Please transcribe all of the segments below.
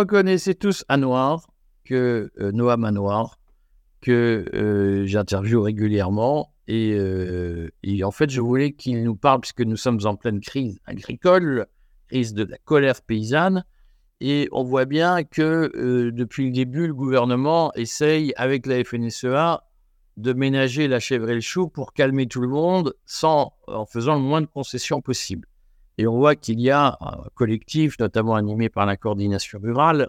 Reconnaissez tous Anouar, que euh, Noam Anouar, que euh, j'interviewe régulièrement. Et, euh, et, en fait, je voulais qu'il nous parle, puisque nous sommes en pleine crise agricole, crise de la colère paysanne. Et on voit bien que euh, depuis le début, le gouvernement essaye, avec la FNSEA, de ménager la chèvre et le chou pour calmer tout le monde sans, en faisant le moins de concessions possible. Et on voit qu'il y a un collectif, notamment animé par la coordination rurale,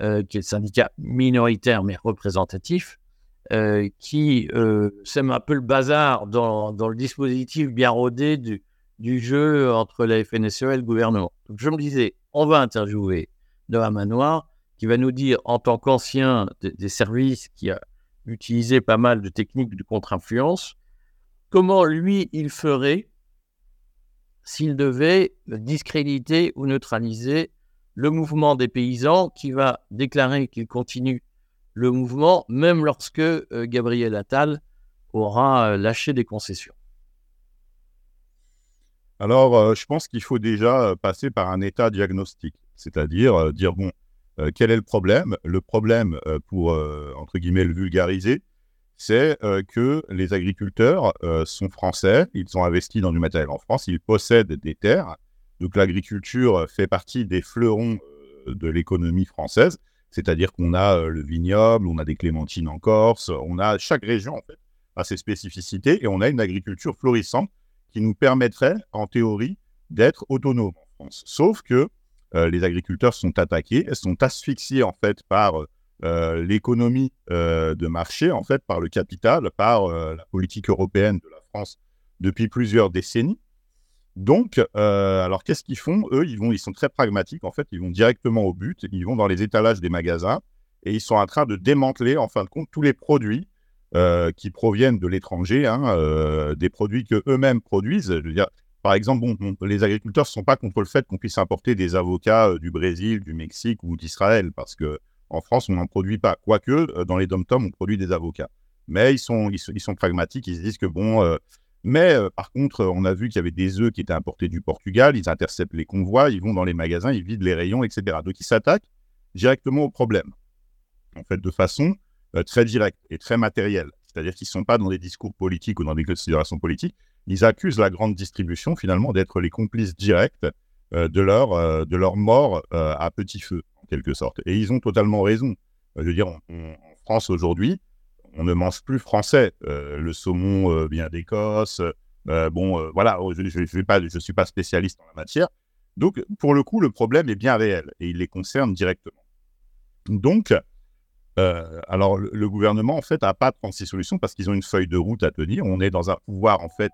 euh, qui est le syndicat minoritaire mais représentatif, euh, qui euh, sème un peu le bazar dans, le dispositif bien rodé du, jeu entre la FNSEA et le gouvernement. Donc je me disais, on va interviewer Noah Manoir, qui va nous dire, en tant qu'ancien des services qui a utilisé pas mal de techniques de contre-influence, comment lui, il ferait s'il devait discréditer ou neutraliser le mouvement des paysans qui va déclarer qu'il continue le mouvement, même lorsque euh, Gabriel Attal aura euh, lâché des concessions. Alors, euh, je pense qu'il faut déjà passer par un état diagnostique, c'est-à-dire dire, bon, quel est le problème? Le problème, pour, entre guillemets, le vulgariser, c'est que les agriculteurs sont français, ils ont investi dans du matériel en France, ils possèdent des terres, donc l'agriculture fait partie des fleurons de l'économie française, c'est-à-dire qu'on a le vignoble, on a des clémentines en Corse, on a chaque région en fait a ses spécificités et on a une agriculture florissante qui nous permettrait en théorie d'être autonome en France. Sauf que euh, les agriculteurs sont attaqués, sont asphyxiés en fait par euh, l'économie euh, de marché, en fait par le capital, par la politique européenne de la France depuis plusieurs décennies. Donc, euh, alors qu'est-ce qu'ils font? Eux, ils, vont, ils sont très pragmatiques. En fait, ils vont directement au but. Ils vont dans les étalages des magasins et ils sont en train de démanteler, en fin de compte, tous les produits euh, qui proviennent de l'étranger, hein, euh, des produits que eux-mêmes produisent. Je veux dire, par exemple, bon, les agriculteurs ne sont pas contre le fait qu'on puisse importer des avocats euh, du Brésil, du Mexique ou d'Israël, parce que en France, on n'en produit pas. Quoique, euh, dans les dom-toms, on produit des avocats. Mais ils sont, ils, ils sont pragmatiques. Ils se disent que bon euh, mais euh, par contre, on a vu qu'il y avait des œufs qui étaient importés du Portugal, ils interceptent les convois, ils vont dans les magasins, ils vident les rayons, etc. Donc ils s'attaquent directement au problème, en fait, de façon très directe et très matérielle. C'est-à-dire qu'ils ne sont pas dans des discours politiques ou dans des considérations politiques, ils accusent la grande distribution finalement d'être les complices directs de, leur, de leur mort à petit feu, en quelque sorte. Et ils ont totalement raison. je veux dire, en France aujourd'hui, on ne mange plus français. Euh, le saumon euh, vient d'Écosse. Euh, bon, voilà, je ne suis pas spécialiste en la matière. Donc, pour le coup, le problème est bien réel et il les concerne directement. Donc, alors, le, gouvernement, en fait, n'a pas 36 solutions parce qu'ils ont une feuille de route à tenir. On est dans un pouvoir, en fait,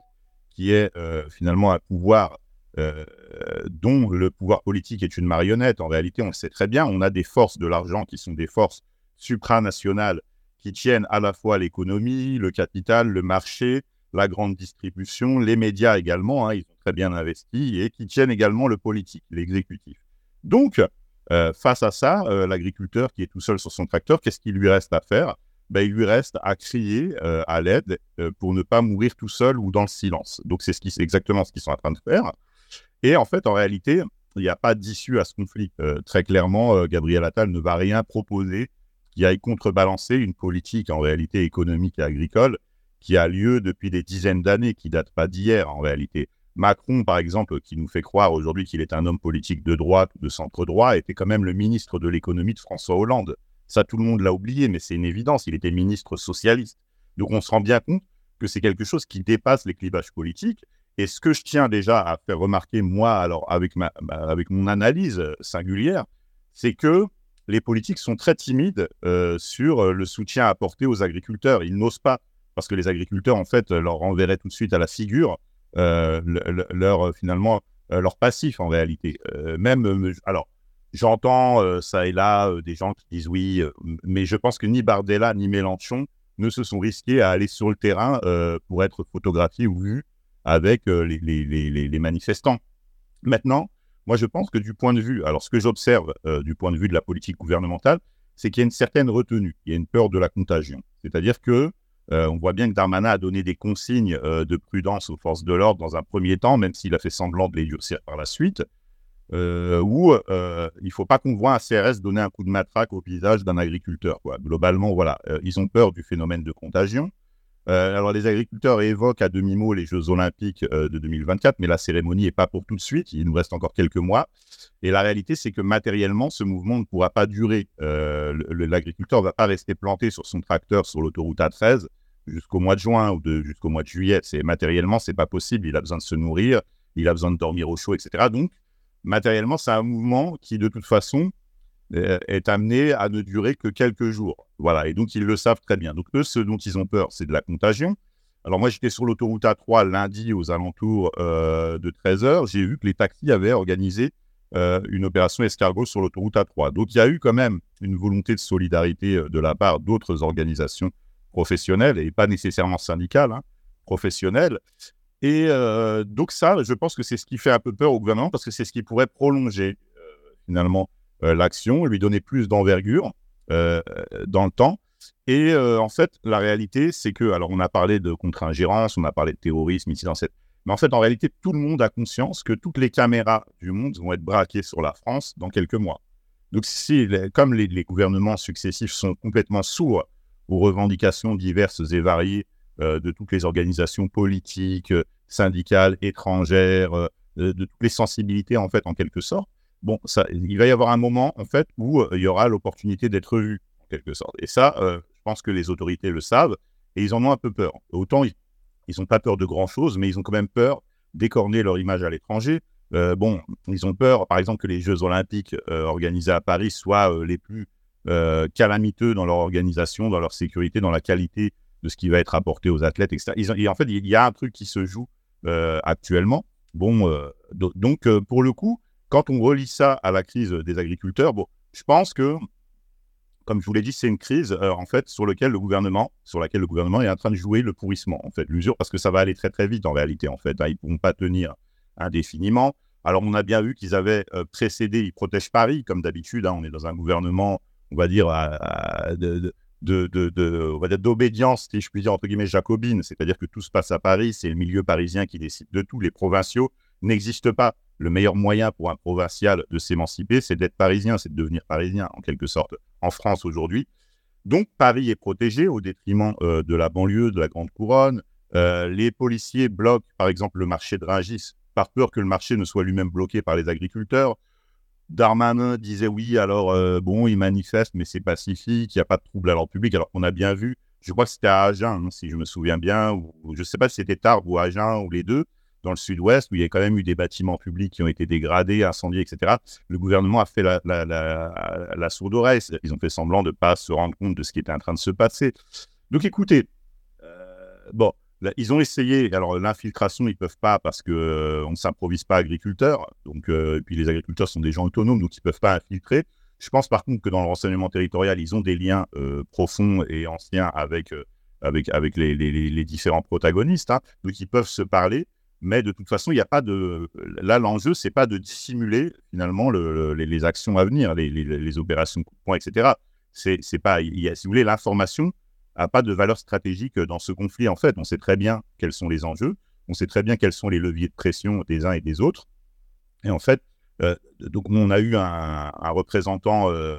qui est finalement un pouvoir dont le pouvoir politique est une marionnette. En réalité, on le sait très bien. On a des forces de l'argent qui sont des forces supranationales qui tiennent à la fois l'économie, le capital, le marché, la grande distribution, les médias également, hein, ils ont très bien investi, et qui tiennent également le politique, l'exécutif. Donc, euh, face à ça, euh, l'agriculteur qui est tout seul sur son tracteur, qu'est-ce qu'il lui reste à faire? Ben, Il lui reste à crier euh, à l'aide pour ne pas mourir tout seul ou dans le silence. Donc, c'est ce exactement ce qu'ils sont en train de faire. Et en fait, en réalité, il n'y a pas d'issue à ce conflit. très clairement, Gabriel Attal ne va rien proposer qui aille contrebalancer une politique en réalité économique et agricole qui a lieu depuis des dizaines d'années, qui date pas d'hier en réalité. Macron, par exemple, qui nous fait croire aujourd'hui qu'il est un homme politique de droite ou de centre-droit, était quand même le ministre de l'économie de François Hollande. Ça, tout le monde l'a oublié, mais c'est une évidence, il était ministre socialiste. Donc on se rend bien compte que c'est quelque chose qui dépasse les clivages politiques. Et ce que je tiens déjà à faire remarquer, moi, alors avec, ma, avec mon analyse singulière, c'est que les politiques sont très timides euh, sur euh, le soutien apporté aux agriculteurs. Ils n'osent pas, parce que les agriculteurs, en fait, leur renverraient tout de suite à la figure euh, leur, finalement, leur passif, en réalité. même, alors, j'entends ça et là des gens qui disent oui, mais je pense que ni Bardella ni Mélenchon ne se sont risqués à aller sur le terrain pour être photographiés ou vus avec les, les manifestants. Maintenant, moi, je pense que du point de vue, alors ce que j'observe euh, du point de vue de la politique gouvernementale, c'est qu'il y a une certaine retenue, il y a une peur de la contagion. C'est-à-dire que euh, on voit bien que Darmanin a donné des consignes euh, de prudence aux forces de l'ordre dans un premier temps, même s'il a fait semblant de les durcir par la suite. euh, où euh, il ne faut pas qu'on voit un CRS donner un coup de matraque au visage d'un agriculteur. Globalement, voilà, euh, ils ont peur du phénomène de contagion. Alors, les agriculteurs évoquent à demi-mot les Jeux Olympiques de 2024, mais la cérémonie n'est pas pour tout de suite. Il nous reste encore quelques mois. Et la réalité, c'est que matériellement, ce mouvement ne pourra pas durer. L'agriculteur ne va pas rester planté sur son tracteur sur l'autoroute A13 jusqu'au mois de juin ou jusqu'au mois de juillet. Matériellement, c'est pas possible. Il a besoin de se nourrir, il a besoin de dormir au chaud, etc. Donc, matériellement, c'est un mouvement qui, de toute façon, euh, est amené à ne durer que quelques jours. Voilà, et donc ils le savent très bien. Donc eux, ce dont ils ont peur, c'est de la contagion. Alors moi, j'étais sur l'autoroute A3 lundi aux alentours euh, de 13h. J'ai vu que les taxis avaient organisé euh, une opération escargot sur l'autoroute A3. Donc il y a eu quand même une volonté de solidarité de la part d'autres organisations professionnelles, et pas nécessairement syndicales, hein, professionnelles. Et euh, donc ça, je pense que c'est ce qui fait un peu peur au gouvernement parce que c'est ce qui pourrait prolonger euh, finalement euh, l'action, lui donner plus d'envergure dans le temps. Et en fait, la réalité, c'est que, alors on a parlé de contre-ingérence, on a parlé de terrorisme ici dans cette... Mais en fait, en réalité, tout le monde a conscience que toutes les caméras du monde vont être braquées sur la France dans quelques mois. Donc, si, comme les, gouvernements successifs sont complètement sourds aux revendications diverses et variées euh, de toutes les organisations politiques, euh, syndicales, étrangères, euh, de, toutes les sensibilités, en fait, en quelque sorte. Bon, ça, il va y avoir un moment, en fait, où il y aura l'opportunité d'être vu, en quelque sorte. Et ça, je pense que les autorités le savent et ils en ont un peu peur. Autant ils n'ont pas peur de grand-chose, mais ils ont quand même peur d'écorner leur image à l'étranger. bon, ils ont peur, par exemple, que les Jeux olympiques organisés à Paris soient les plus calamiteux dans leur organisation, dans leur sécurité, dans la qualité de ce qui va être apporté aux athlètes, etc. et en fait, il y a un truc qui se joue euh, actuellement. Bon, euh, donc euh, pour le coup, quand on relie ça à la crise des agriculteurs, bon, je pense que, comme je vous l'ai dit, c'est une crise en fait sur laquelle le gouvernement, sur laquelle le gouvernement est en train de jouer le pourrissement, en fait, l'usure, parce que ça va aller très très vite en réalité, en fait. Hein. ils ne pourront pas tenir indéfiniment. Alors, on a bien vu qu'ils avaient précédé, ils protègent Paris, comme d'habitude. Hein. on est dans un gouvernement, on va dire, d'obédience, si je puis dire, entre guillemets, jacobine, c'est-à-dire que tout se passe à Paris, c'est le milieu parisien qui décide de tout, les provinciaux n'existent pas. Le meilleur moyen pour un provincial de s'émanciper, c'est d'être parisien, c'est de devenir parisien, en quelque sorte, en France aujourd'hui. Donc, Paris est protégé au détriment euh, de la banlieue, de la Grande Couronne. Euh, les policiers bloquent, par exemple, le marché de Rungis par peur que le marché ne soit lui-même bloqué par les agriculteurs. Darmanin disait oui, alors euh, bon, il manifeste, mais c'est pacifique, il n'y a pas de trouble à l'ordre public, alors qu'on a bien vu, je crois que c'était à Agen, hein, si je me souviens bien, ou, je ne sais pas si c'était Tarbes ou Agen ou les deux, dans le sud-ouest, où il y a quand même eu des bâtiments publics qui ont été dégradés, incendiés, etc. Le gouvernement a fait la, la, sourde oreille, ils ont fait semblant de ne pas se rendre compte de ce qui était en train de se passer. Donc écoutez, euh, bon, ils ont essayé, alors l'infiltration, ils ne peuvent pas parce qu'on euh, on ne s'improvise pas agriculteurs. Donc, euh, et puis les agriculteurs sont des gens autonomes, donc ils ne peuvent pas infiltrer. Je pense par contre que dans le renseignement territorial, ils ont des liens euh, profonds et anciens avec, avec, avec les, les, différents protagonistes. Hein. donc ils peuvent se parler, mais de toute façon, il n'y a pas de. Là, l'enjeu, c'est pas de dissimuler finalement les, actions à venir, les, opérations coup de poing, etc. C'est pas. Si vous voulez, l'information n'a pas de valeur stratégique dans ce conflit. En fait, on sait très bien quels sont les enjeux, on sait très bien quels sont les leviers de pression des uns et des autres. Et en fait, euh, donc on a eu un, représentant euh,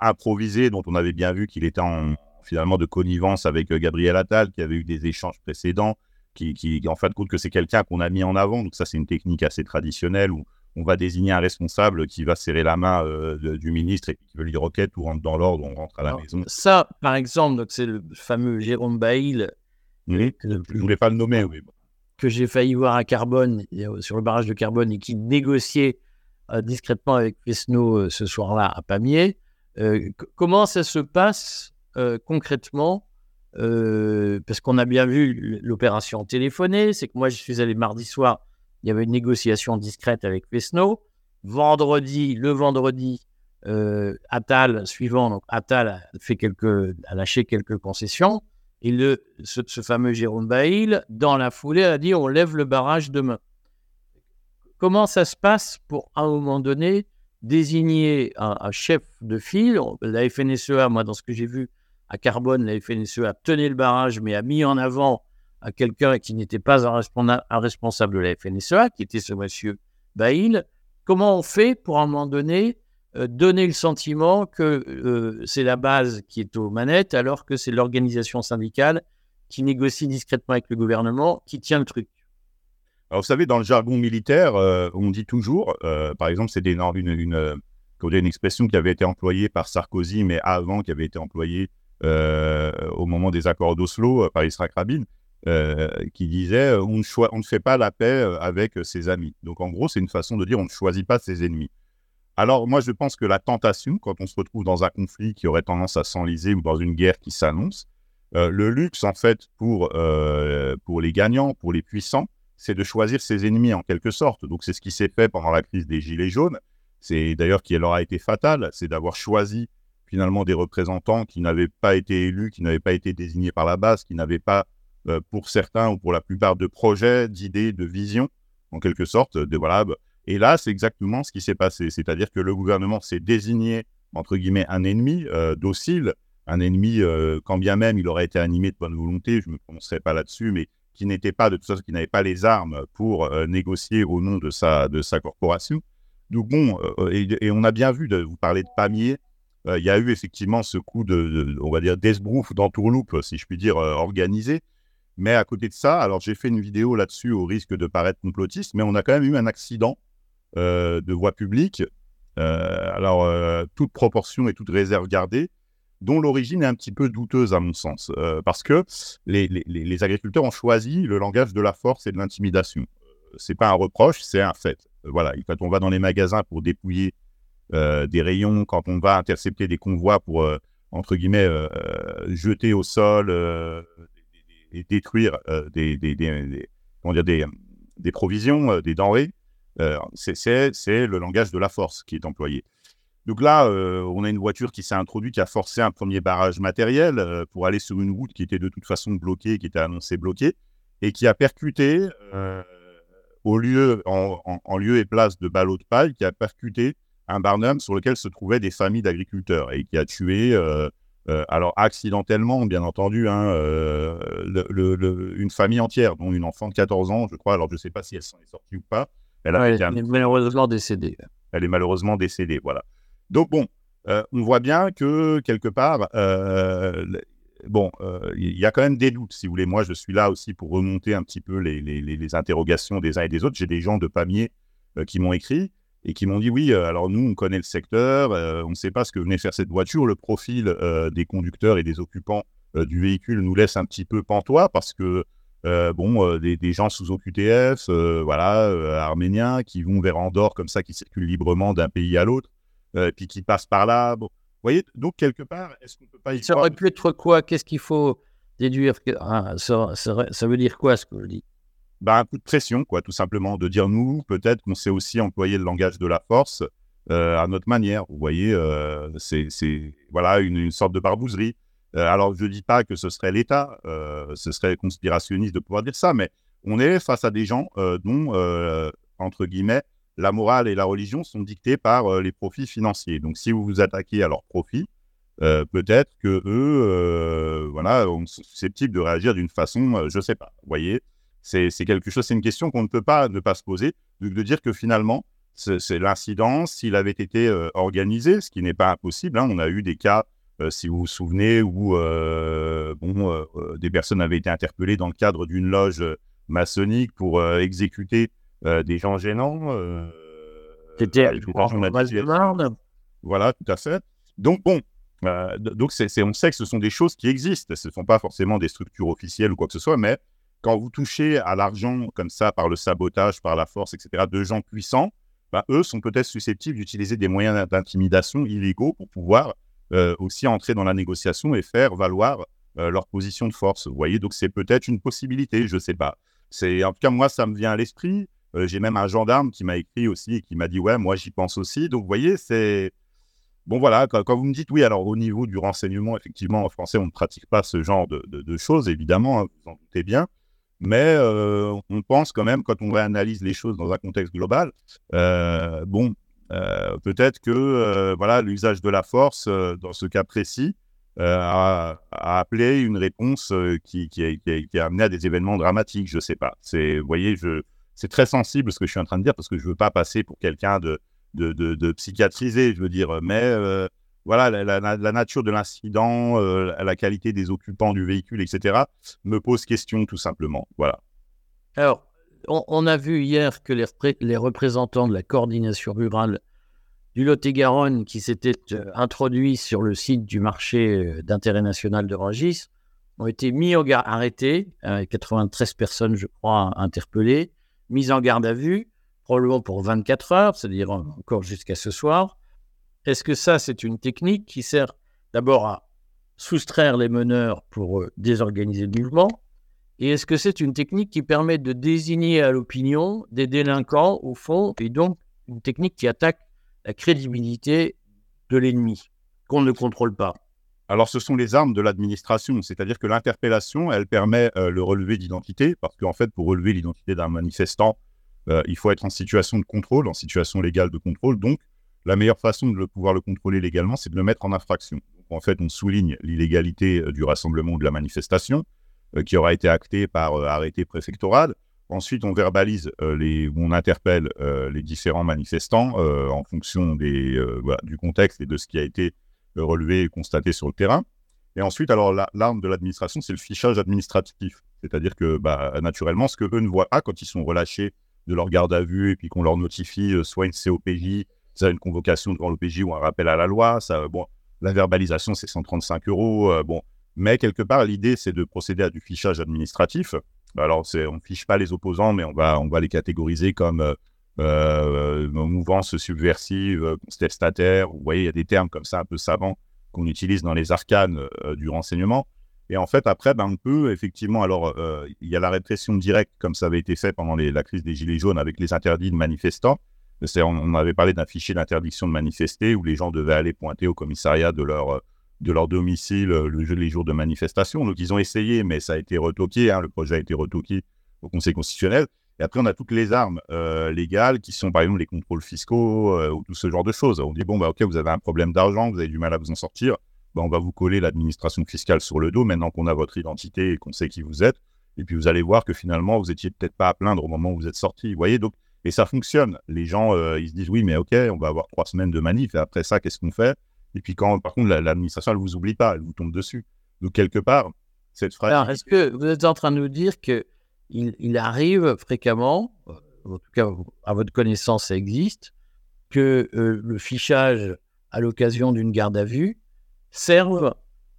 improvisé dont on avait bien vu qu'il était en, finalement de connivence avec euh, Gabriel Attal, qui avait eu des échanges précédents, qui, qui en fin de compte que c'est quelqu'un qu'on a mis en avant. Donc ça, c'est une technique assez traditionnelle où on va désigner un responsable qui va serrer la main euh, du ministre et qui veut lui requête ou rentre dans l'ordre, on rentre à la maison. Ça, par exemple, c'est le fameux Jérôme Bail. Oui, je ne voulais pas le nommer, oui. Que j'ai failli voir à Carbone, sur le barrage de Carbone, et qui négociait euh, discrètement avec Fesneau euh, ce soir-là à Pamiers. comment ça se passe concrètement Parce qu'on a bien vu l'opération téléphonée, c'est que moi, je suis allé mardi soir il y avait une négociation discrète avec Fesneau. Vendredi, le vendredi, euh, Attal, suivant, donc Attal a, fait quelques, a lâché quelques concessions. Et le, ce, fameux Jérôme Bail, dans la foulée, a dit on lève le barrage demain. Comment ça se passe pour, à un moment donné, désigner un, chef de file? La FNSEA, moi, dans ce que j'ai vu à Carbone, la FNSEA tenait le barrage, mais a mis en avant à quelqu'un qui n'était pas un, responsable de la FNSEA, qui était ce monsieur Bail. comment on fait pour, à un moment donné, euh, donner le sentiment que euh, c'est la base qui est aux manettes, alors que c'est l'organisation syndicale qui négocie discrètement avec le gouvernement, qui tient le truc? Alors, vous savez, dans le jargon militaire, euh, on dit toujours, par exemple, c'est une, une, expression qui avait été employée par Sarkozy, mais avant, qui avait été employée au moment des accords d'Oslo par Israël Rabin, qui disait on ne, fait pas la paix avec ses amis. Donc, en gros, c'est une façon de dire on ne choisit pas ses ennemis. Alors, moi, je pense que la tentation, quand on se retrouve dans un conflit qui aurait tendance à s'enliser ou dans une guerre qui s'annonce, euh, le luxe, en fait, pour, euh, pour les gagnants, pour les puissants, c'est de choisir ses ennemis en quelque sorte. Donc, c'est ce qui s'est fait pendant la crise des Gilets jaunes. C'est d'ailleurs qui leur a été fatal, c'est d'avoir choisi finalement des représentants qui n'avaient pas été élus, qui n'avaient pas été désignés par la base, qui n'avaient pas, euh, pour certains ou pour la plupart, de projets, d'idées, de visions, en quelque sorte. De, voilà, bah, et là, c'est exactement ce qui s'est passé. C'est-à-dire que le gouvernement s'est désigné, entre guillemets, un ennemi euh, docile, un ennemi, euh, quand bien même il aurait été animé de bonne volonté, je ne me prononcerai pas là-dessus, mais qui n'était pas, de toute façon, qui n'avait pas les armes pour négocier au nom de sa, de sa corporation. Donc bon, et, on a bien vu, de, vous parler de Pamiers, il y a eu effectivement ce coup de, on va dire, d'esbrouf, d'entourloupe, si je puis dire, organisé. Mais à côté de ça, alors j'ai fait une vidéo là-dessus au risque de paraître complotiste, mais on a quand même eu un accident de voie publique, alors toute proportion et toute réserve gardée, dont l'origine est un petit peu douteuse à mon sens, parce que les, les, agriculteurs ont choisi le langage de la force et de l'intimidation. C'est pas un reproche, c'est un fait. Voilà, quand on va dans les magasins pour dépouiller des rayons, quand on va intercepter des convois pour entre guillemets jeter au sol et détruire des, des, des, comment dire, des, des provisions, des denrées, euh, c'est le langage de la force qui est employé. Donc là, euh, on a une voiture qui s'est introduite, qui a forcé un premier barrage matériel euh, pour aller sur une route qui était de toute façon bloquée, qui était annoncée bloquée, et qui a percuté, au lieu, en, lieu et place de ballots de paille, qui a percuté un barnum sur lequel se trouvaient des familles d'agriculteurs et qui a tué, alors accidentellement, bien entendu, hein, une famille entière, dont une enfant de 14 ans, je crois. Alors je ne sais pas si elle s'en est sortie ou pas, elle, est malheureusement décédée. Elle est malheureusement décédée, voilà. Donc bon, euh, on voit bien que quelque part, euh, bon, euh, il y a quand même des doutes, si vous voulez. Moi, je suis là aussi pour remonter un petit peu les, les, les interrogations des uns et des autres. J'ai des gens de Pamiers qui m'ont écrit et qui m'ont dit oui, alors nous, on connaît le secteur, on ne sait pas ce que venait faire cette voiture, le profil des conducteurs et des occupants du véhicule nous laisse un petit peu pantois parce que euh, bon, euh, des, gens sous OQTF, euh, voilà, arméniens, qui vont vers Andorre comme ça, qui circulent librement d'un pays à l'autre, puis qui passent par là. Vous voyez, donc quelque part, est-ce qu'on peut pas y Ça aurait pu être quoi? Qu'est-ce qu'il faut déduire ah, ça, ça, veut dire quoi ce que je dis bah, Un coup de pression, quoi, tout simplement, de dire nous, peut-être qu'on sait aussi employer le langage de la force à notre manière. Vous voyez, c'est voilà une, sorte de barbouzerie. Euh, alors, je ne dis pas que ce serait l'État, euh, ce serait conspirationniste de pouvoir dire ça, mais on est face à des gens euh, dont, entre guillemets, la morale et la religion sont dictées par les profits financiers. Donc, si vous vous attaquez à leurs profits, peut-être que eux, voilà, sont susceptibles de réagir d'une façon, je ne sais pas. Vous voyez, c'est quelque chose, c'est une question qu'on ne peut pas ne pas se poser, de, de dire que finalement, c'est l'incidence, s'il avait été organisé, ce qui n'est pas impossible. Hein, on a eu des cas euh, si vous vous souvenez, où euh, bon, euh, des personnes avaient été interpellées dans le cadre d'une loge maçonnique pour exécuter des gens gênants. C'était Voilà, tout à fait. Donc, bon, donc c'est, on sait que ce sont des choses qui existent. Ce ne sont pas forcément des structures officielles ou quoi que ce soit, mais quand vous touchez à l'argent comme ça, par le sabotage, par la force, etc., de gens puissants, bah, eux sont peut-être susceptibles d'utiliser des moyens d'intimidation illégaux pour pouvoir euh, aussi entrer dans la négociation et faire valoir euh, leur position de force. Vous voyez, donc c'est peut-être une possibilité, je ne sais pas. C'est en tout cas moi ça me vient à l'esprit. Euh, j'ai même un gendarme qui m'a écrit aussi et qui m'a dit ouais moi j'y pense aussi. Donc vous voyez c'est bon voilà quand, vous me dites oui alors au niveau du renseignement effectivement en français on ne pratique pas ce genre de, choses évidemment hein, vous en doutez bien. Mais on pense quand même, quand on réanalyse les choses dans un contexte global, bon, euh, peut-être que euh, voilà l'usage de la force euh, dans ce cas précis a, appelé une réponse qui, a, amené à des événements dramatiques. Je sais pas. C'est, vous voyez, c'est très sensible ce que je suis en train de dire parce que je veux pas passer pour quelqu'un de, de, de, psychiatrisé, je veux dire, mais euh, voilà, la, nature de l'incident, euh, la qualité des occupants du véhicule, etc., me pose question tout simplement. Voilà. Alors, on, a vu hier que les, représentants de la coordination rurale du Lot-et-Garonne qui s'étaient euh, introduits sur le site du marché d'intérêt national de Rangis ont été mis en garde, arrêtés, 93 personnes, je crois, interpellées, mises en garde à vue, probablement pour 24 heures, c'est-à-dire encore jusqu'à ce soir. Est-ce que ça, c'est une technique qui sert d'abord à soustraire les meneurs pour euh, désorganiser le mouvement? Et est-ce que c'est une technique qui permet de désigner à l'opinion des délinquants au fond, et donc une technique qui attaque la crédibilité de l'ennemi, qu'on ne contrôle pas? Alors, ce sont les armes de l'administration, c'est-à-dire que l'interpellation, elle permet euh, le relevé d'identité, parce qu'en fait, pour relever l'identité d'un manifestant, euh, il faut être en situation de contrôle, en situation légale de contrôle. Donc, la meilleure façon de pouvoir le contrôler légalement, c'est de le mettre en infraction. en fait, on souligne l'illégalité euh, du rassemblement ou de la manifestation, qui aura été actée par arrêté préfectoral. Ensuite, on verbalise les, on interpelle les différents manifestants en fonction des, du contexte et de ce qui a été relevé et constaté sur le terrain. Et ensuite, alors l'arme de l'administration, c'est le fichage administratif. C'est-à-dire que bah, naturellement, ce que eux ne voient pas quand ils sont relâchés de leur garde à vue et puis qu'on leur notifie euh, soit une COPJ, soit une convocation devant l'OPJ ou un rappel à la loi, ça, bon, la verbalisation, c'est 135 euros. Euh, bon. Mais quelque part, l'idée, c'est de procéder à du fichage administratif. Alors, on ne fiche pas les opposants, mais on va, on va les catégoriser comme euh, euh, mouvance subversive, contestataire. Vous voyez, il y a des termes comme ça un peu savants qu'on utilise dans les arcanes euh, du renseignement. Et en fait, après, ben, on peut effectivement, alors, euh, il y a la répression directe, comme ça avait été fait pendant la crise des Gilets jaunes avec les interdits de manifestants. On, avait parlé d'un fichier d'interdiction de manifester où les gens devaient aller pointer au commissariat de leur, de leur domicile le, les jours de manifestation. Donc, ils ont essayé, mais ça a été retoqué. Hein, le projet a été retoqué au Conseil constitutionnel. Et après, on a toutes les armes euh, légales qui sont, par exemple, les contrôles fiscaux euh, ou tout ce genre de choses. On dit, bon, bah, OK, vous avez un problème d'argent, vous avez du mal à vous en sortir. Bah, on va vous coller l'administration fiscale sur le dos maintenant qu'on a votre identité et qu'on sait qui vous êtes. Et puis, vous allez voir que finalement, vous étiez peut-être pas à plaindre au moment où vous êtes sorti. Vous voyez, donc, et ça fonctionne. Les gens, euh, ils se disent, oui, mais OK, on va avoir trois semaines de manif. Et après ça, qu'est-ce qu'on fait? Et puis, quand, par contre, l'administration, elle vous oublie pas, elle vous tombe dessus. Donc, quelque part, cette phrase. Alors, est-ce que vous êtes en train de nous dire que il, arrive fréquemment, euh, en tout cas à votre connaissance ça existe, que euh, le fichage à l'occasion d'une garde à vue serve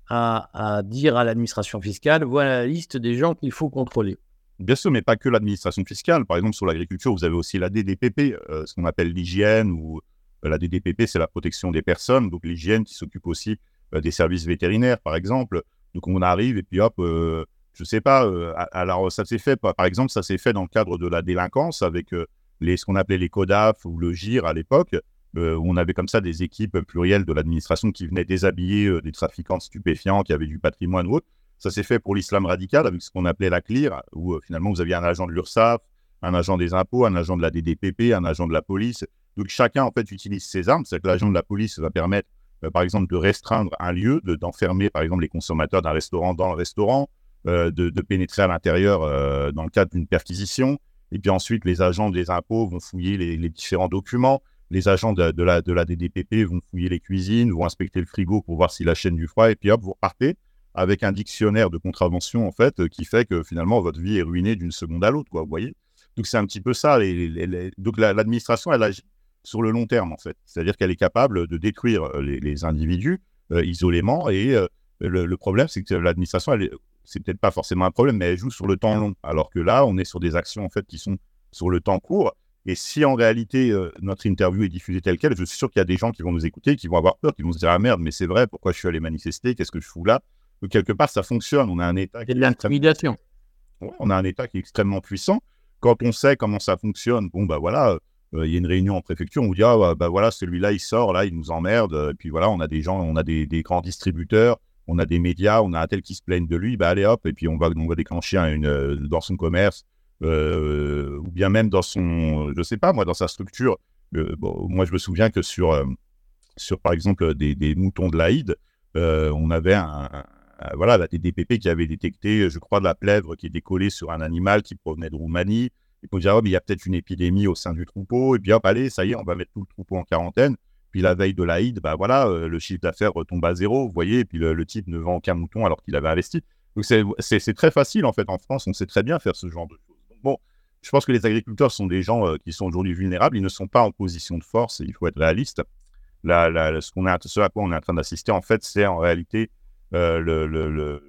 à, dire à l'administration fiscale, voilà la liste des gens qu'il faut contrôler? Bien sûr, mais pas que l'administration fiscale. Par exemple, sur l'agriculture, vous avez aussi la DDPP, euh, ce qu'on appelle l'hygiène, ou la DDPP, c'est la protection des personnes, donc l'hygiène qui s'occupe aussi des services vétérinaires, par exemple. Donc on arrive et puis hop, je sais pas. Euh, alors, ça s'est fait, par exemple, ça s'est fait dans le cadre de la délinquance avec euh, les, ce qu'on appelait les CODAF ou le GIR à l'époque, euh, où on avait comme ça des équipes plurielles de l'administration qui venaient déshabiller des trafiquants stupéfiants qui avaient du patrimoine ou autre. Ça s'est fait pour l'islam radical avec ce qu'on appelait la CLIR, où finalement vous aviez un agent de l'URSSAF, un agent des impôts, un agent de la DDPP, un agent de la police. Donc chacun en fait utilise ses armes. C'est que l'agent de la police va permettre, par exemple, de restreindre un lieu, d'enfermer par exemple les consommateurs d'un restaurant dans le restaurant, euh, de, pénétrer à l'intérieur euh, dans le cadre d'une perquisition. Et puis ensuite, les agents des impôts vont fouiller les, différents documents. Les agents de, la, de la DDPP vont fouiller les cuisines, vont inspecter le frigo pour voir si la chaîne du froid. Et puis hop, vous repartez avec un dictionnaire de contravention, en fait, qui fait que finalement, votre vie est ruinée d'une seconde à l'autre, quoi, vous voyez? Donc, c'est un petit peu ça. Donc, l'administration, elle agit sur le long terme, en fait. C'est-à-dire qu'elle est capable de détruire les, individus euh, isolément. Et le, problème, c'est que l'administration, c'est peut-être pas forcément un problème, mais elle joue sur le temps long. Alors que là, on est sur des actions en fait qui sont sur le temps court. Et si en réalité euh, notre interview est diffusée telle quelle, je suis sûr qu'il y a des gens qui vont nous écouter, qui vont avoir peur, qui vont se dire ah merde, mais c'est vrai, pourquoi je suis allé manifester, qu'est-ce que je fous là? Quelque part, ça fonctionne. On a un État. Qui de l'intimidation. on a un État qui est extrêmement puissant. Quand on sait comment ça fonctionne, bon bah voilà, euh, il y a une réunion en préfecture, on vous dit ah bah voilà celui-là il sort là, il nous emmerde. Et puis voilà, on a des gens, on a des grands distributeurs on a des médias, on a un tel qui se plaigne de lui, bah allez hop, et puis on va, on va déclencher une, euh, dans son commerce, euh, ou bien même dans son, je sais pas moi, dans sa structure. Moi, je me souviens que sur, sur par exemple, des, moutons de l'Aïd, on avait un, voilà, la DDPP qui avait détecté, je crois, de la plèvre qui était collée sur un animal qui provenait de Roumanie. Il faut dire, oh, il y a peut-être une épidémie au sein du troupeau, et puis hop, allez, ça y est, on va mettre tout le troupeau en quarantaine. Puis la veille de l'Aïd, bah voilà, euh, le chiffre d'affaires retombe à zéro, vous voyez, et puis le, type ne vend aucun mouton alors qu'il avait investi. Donc c'est très facile en fait en France, on sait très bien faire ce genre de choses. bon, je pense que les agriculteurs sont des gens euh, qui sont aujourd'hui vulnérables, ils ne sont pas en position de force, il faut être réaliste. ce, qu'on ce à quoi on est en train d'assister, en fait, c'est en réalité euh,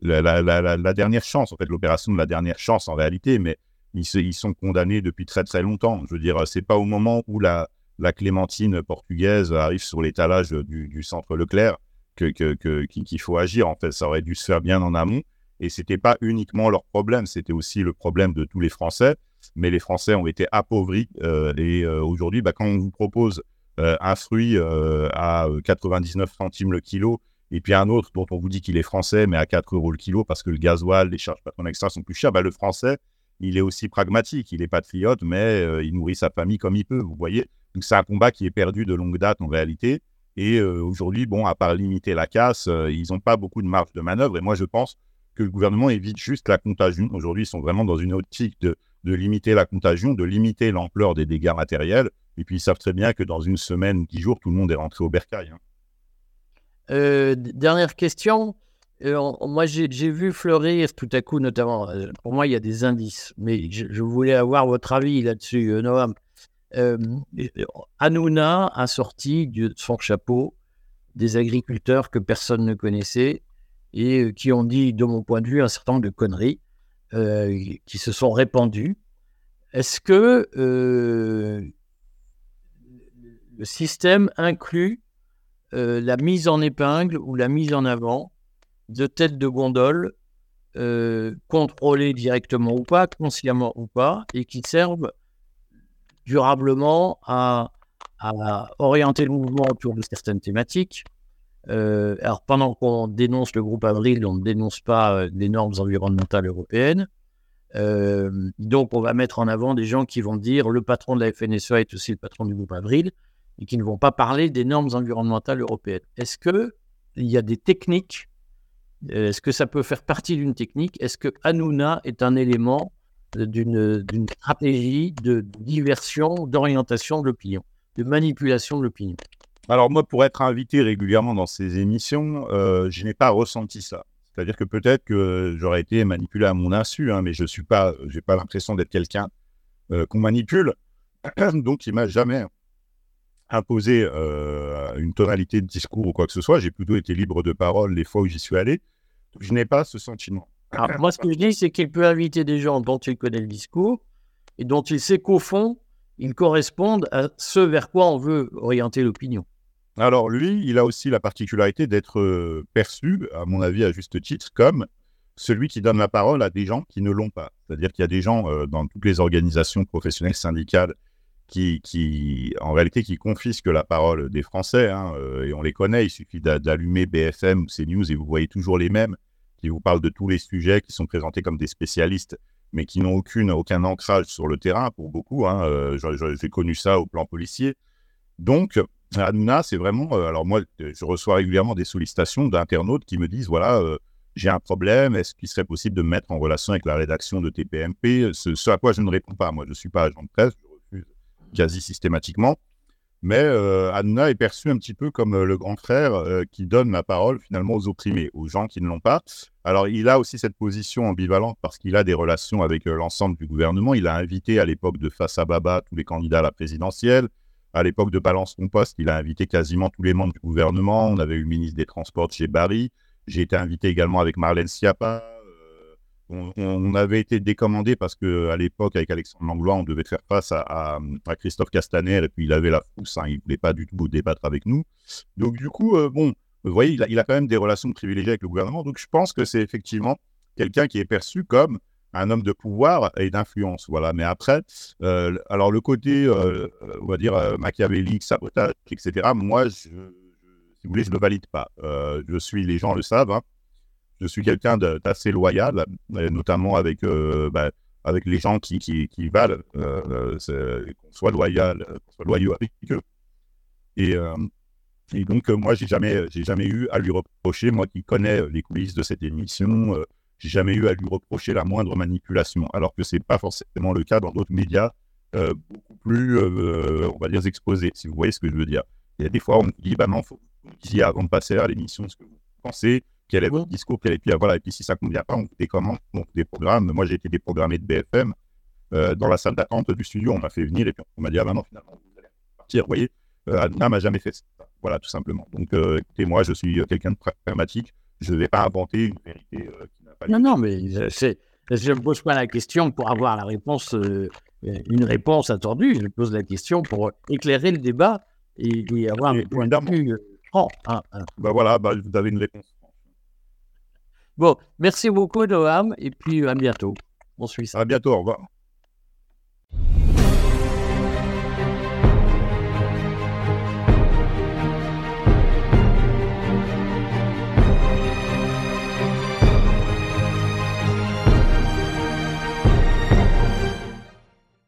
la, dernière chance, en fait, l'opération de la dernière chance en réalité, mais ils, sont condamnés depuis très très longtemps. Je veux dire, c'est pas au moment où la, clémentine portugaise arrive sur l'étalage du, centre Leclerc qu'il que, que, faut agir. En fait, ça aurait dû se faire bien en amont. Et ce n'était pas uniquement leur problème, c'était aussi le problème de tous les Français. Mais les Français ont été appauvris. Euh, et euh, aujourd'hui, bah, quand on vous propose euh, un fruit à 99 centimes le kilo, et puis un autre dont on vous dit qu'il est français, mais à 4 euros le kilo, parce que le gasoil, les charges patronales extra sont plus chères, bah, le français, il est aussi pragmatique. Il est patriote, mais il nourrit sa famille comme il peut. Vous voyez donc c'est un combat qui est perdu de longue date en réalité. Et euh, aujourd'hui, bon, à part limiter la casse, euh, ils n'ont pas beaucoup de marge de manœuvre. Et moi, je pense que le gouvernement évite juste la contagion. Aujourd'hui, ils sont vraiment dans une optique de, limiter la contagion, de limiter l'ampleur des dégâts matériels. Et puis, ils savent très bien que dans une semaine dix jours, tout le monde est rentré au bercail. Hein. Euh, dernière question. moi, j'ai vu fleurir tout à coup, notamment, pour moi, il y a des indices, mais je, voulais avoir votre avis là-dessus, Noam. Euh, Hanouna a sorti de son chapeau des agriculteurs que personne ne connaissait et euh, qui ont dit, de mon point de vue, un certain nombre de conneries euh, qui se sont répandues. Est-ce que le système inclut la mise en épingle ou la mise en avant de têtes de gondole contrôlées directement ou pas, consciemment ou pas, et qui servent durablement à, orienter le mouvement autour de certaines thématiques. Euh, alors, pendant qu'on dénonce le groupe Avril, on ne dénonce pas euh, les normes environnementales européennes. Euh, donc, on va mettre en avant des gens qui vont dire le patron de la FNSEA est aussi le patron du groupe Avril et qui ne vont pas parler des normes environnementales européennes. Est-ce qu'il y a des techniques Est-ce que ça peut faire partie d'une technique? Est-ce que Hanouna est un élément d'une stratégie de diversion, d'orientation de l'opinion, de manipulation de l'opinion? Alors moi, pour être invité régulièrement dans ces émissions, euh, je n'ai pas ressenti ça. C'est-à-dire que peut-être que j'aurais été manipulé à mon insu, hein, mais je suis pas, j'ai pas l'impression d'être quelqu'un euh, qu'on manipule. Donc il m'a jamais imposé euh, une tonalité de discours ou quoi que ce soit. J'ai plutôt été libre de parole les fois où j'y suis allé. Je n'ai pas ce sentiment. Alors, moi, ce que je dis, c'est qu'il peut inviter des gens dont il connaît le discours et dont il sait qu'au fond, ils correspondent à ce vers quoi on veut orienter l'opinion. Alors, lui, il a aussi la particularité d'être euh, perçu, à mon avis, à juste titre, comme celui qui donne la parole à des gens qui ne l'ont pas. C'est-à-dire qu'il y a des gens euh, dans toutes les organisations professionnelles syndicales qui, en réalité, qui confisquent la parole des Français, hein, euh, et on les connaît, il suffit d'allumer BFM ou CNews et vous voyez toujours les mêmes qui vous parlent de tous les sujets, qui sont présentés comme des spécialistes, mais qui n'ont aucune, aucun ancrage sur le terrain pour beaucoup. Hein, euh, J'ai connu ça au plan policier. Donc, Hanouna, c'est vraiment. Euh, alors, moi, je reçois régulièrement des sollicitations d'internautes qui me disent voilà, j'ai un problème, est-ce qu'il serait possible de me mettre en relation avec la rédaction de TPMP ce, à quoi je ne réponds pas. Moi, je ne suis pas agent de presse, quasi systématiquement. Mais euh, est perçu un petit peu comme euh, le grand frère euh, qui donne la parole finalement aux opprimés, aux gens qui ne l'ont pas. Alors il a aussi cette position ambivalente parce qu'il a des relations avec l'ensemble du gouvernement. Il a invité à l'époque de Face à Baba tous les candidats à la présidentielle. À l'époque de Balance Compost, il a invité quasiment tous les membres du gouvernement. On avait eu le ministre des Transports chez Barry. J'ai été invité également avec Marlène Schiappa, on, avait été décommandé parce qu'à l'époque, avec Alexandre Langlois, on devait faire face à, Christophe Castaner et puis il avait la frousse, hein, il ne voulait pas du tout débattre avec nous. Donc, du coup, euh, bon, vous voyez, il a, quand même des relations privilégiées avec le gouvernement. Donc, je pense que c'est effectivement quelqu'un qui est perçu comme un homme de pouvoir et d'influence. Voilà. Mais après, euh, alors le côté, euh, on va dire, machiavélique, sabotage, etc., moi, je, si vous voulez, je ne le valide pas. je suis, les gens le savent, hein, je suis quelqu'un d'assez loyal, notamment avec, euh, bah, avec les gens qui, valent euh, euh, qu'on soit loyal, qu'on soit loyaux avec eux. Et, donc, moi, j'ai jamais, jamais eu à lui reprocher, moi qui connais les coulisses de cette émission, j'ai jamais eu à lui reprocher la moindre manipulation, alors que c'est pas forcément le cas dans d'autres médias beaucoup plus, on va dire, exposés, si vous voyez ce que je veux dire. Il y a des fois, on me dit, bah non, faut vous disiez avant de passer à l'émission ce que vous pensez, quel est votre discours, quel est, puis, voilà, et puis si ça ne convient pas, on décommande, on des programmes. Moi, j'ai été déprogrammé de BFM. Euh, dans la salle d'attente du studio, on m'a fait venir et puis on m'a dit, ah bah non, finalement, vous allez partir. Vous voyez, euh, Adna m'a jamais fait ça. Voilà, tout simplement. Donc, écoutez, moi, je suis quelqu'un de pragmatique. Je ne vais pas inventer une vérité qui n'a pas Non, non, mais c'est je ne pose pas la question pour avoir la réponse, euh, une réponse attendue. Je pose la question pour éclairer le débat et, avoir un point de vue hein. Bah voilà, bah, vous avez une réponse. Bon, merci beaucoup, Noam, et puis à bientôt. On suit ça. À bientôt, au revoir.